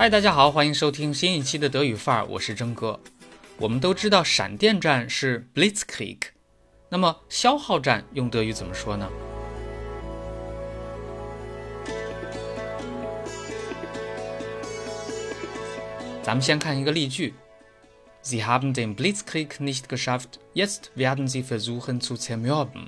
嗨，大家好，欢迎收听新一期的德语范儿，我是征哥。我们都知道闪电战是 Blitzkrieg，那么消耗战用德语怎么说呢？咱们先看一个例句：Sie haben den Blitzkrieg nicht geschafft, jetzt werden sie versuchen zu zermürben。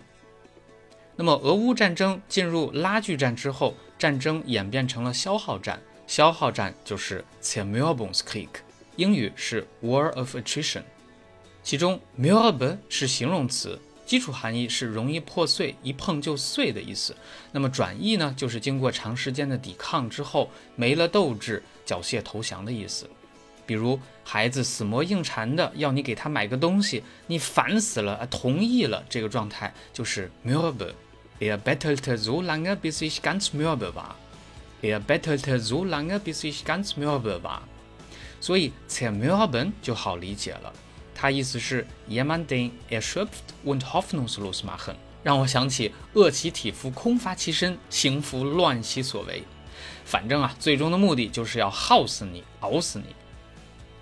那么俄乌战争进入拉锯战之后，战争演变成了消耗战。消耗战就是 Zermürbungskrieg，英语是 War of Attrition。其中 Mürbe 是形容词，基础含义是容易破碎、一碰就碎的意思。那么转义呢，就是经过长时间的抵抗之后没了斗志、缴械投降的意思。比如孩子死磨硬缠的要你给他买个东西，你烦死了，同意了，这个状态就是 Mürbe。Er bettelte so lange, bis ich ganz mürbe war. Er bettelte so lange, bis ich ganz mürbe war。所以 zermürben 就好理解了，它意思是 jemanden erschöpft und hoffnungslos machen，让我想起饿其体肤，空乏其身，行拂乱其所为。反正啊，最终的目的就是要耗死你，熬死你。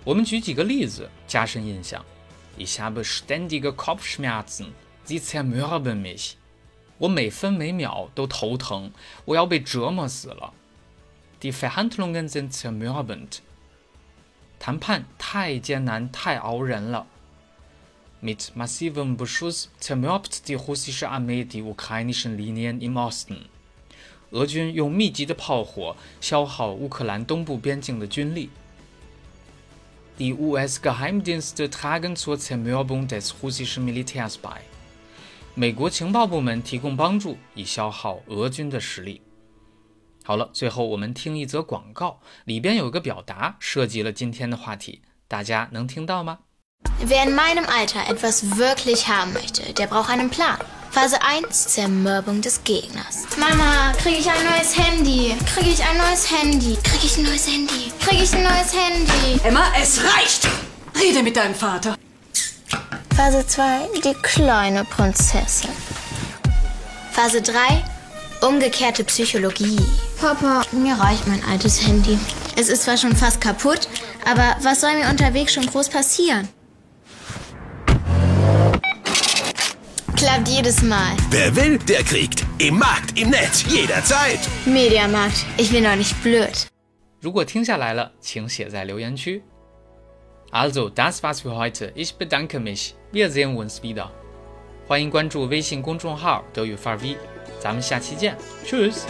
我们举几个例子加深印象。Ich habe ständige Kopfschmerzen, sie zermürben mich。我每分每秒都头疼，我要被折磨死了。Die Verhandlungen sind zermürbend。谈判太艰难，太熬人了。Mit massivem Beschuss zermürbt die russische Armee die ukrainischen Linien im Osten。俄军用密集的炮火消耗乌克兰东部边境的军力。Die US-Geheimdienste tragen zur Zermürbung des russischen Militärs bei。美国情报部门提供帮助，以消耗俄军的实力。 好了，最后我们听一则广告，里边有一个表达涉及了今天的话题，大家能听到吗？Wer in meinem Alter etwas wirklich haben möchte, der braucht einen Plan. Phase 1: Zermürbung des Gegners. Mama, kriege ich ein neues Handy? Kriege ich ein neues Handy? Kriege ich ein neues Handy? Kriege ich ein neues Handy? Emma, es reicht! Rede mit deinem Vater. Phase 2: Die kleine Prinzessin. Phase 3: Umgekehrte Psychologie. Papa, mir reicht mein altes Handy. Es ist zwar schon fast kaputt, aber was soll mir unterwegs schon groß passieren? Klappt jedes Mal. Wer will, der kriegt. Im Markt, im Netz, jederzeit. Mediamarkt. Ich bin doch nicht blöd. 如果听下来了，请写在留言区。Also, das war's für heute. Ich bedanke mich. Wir sehen uns wieder. 欢迎关注微信公众号德语范儿 V。咱们下期见，Tschüss。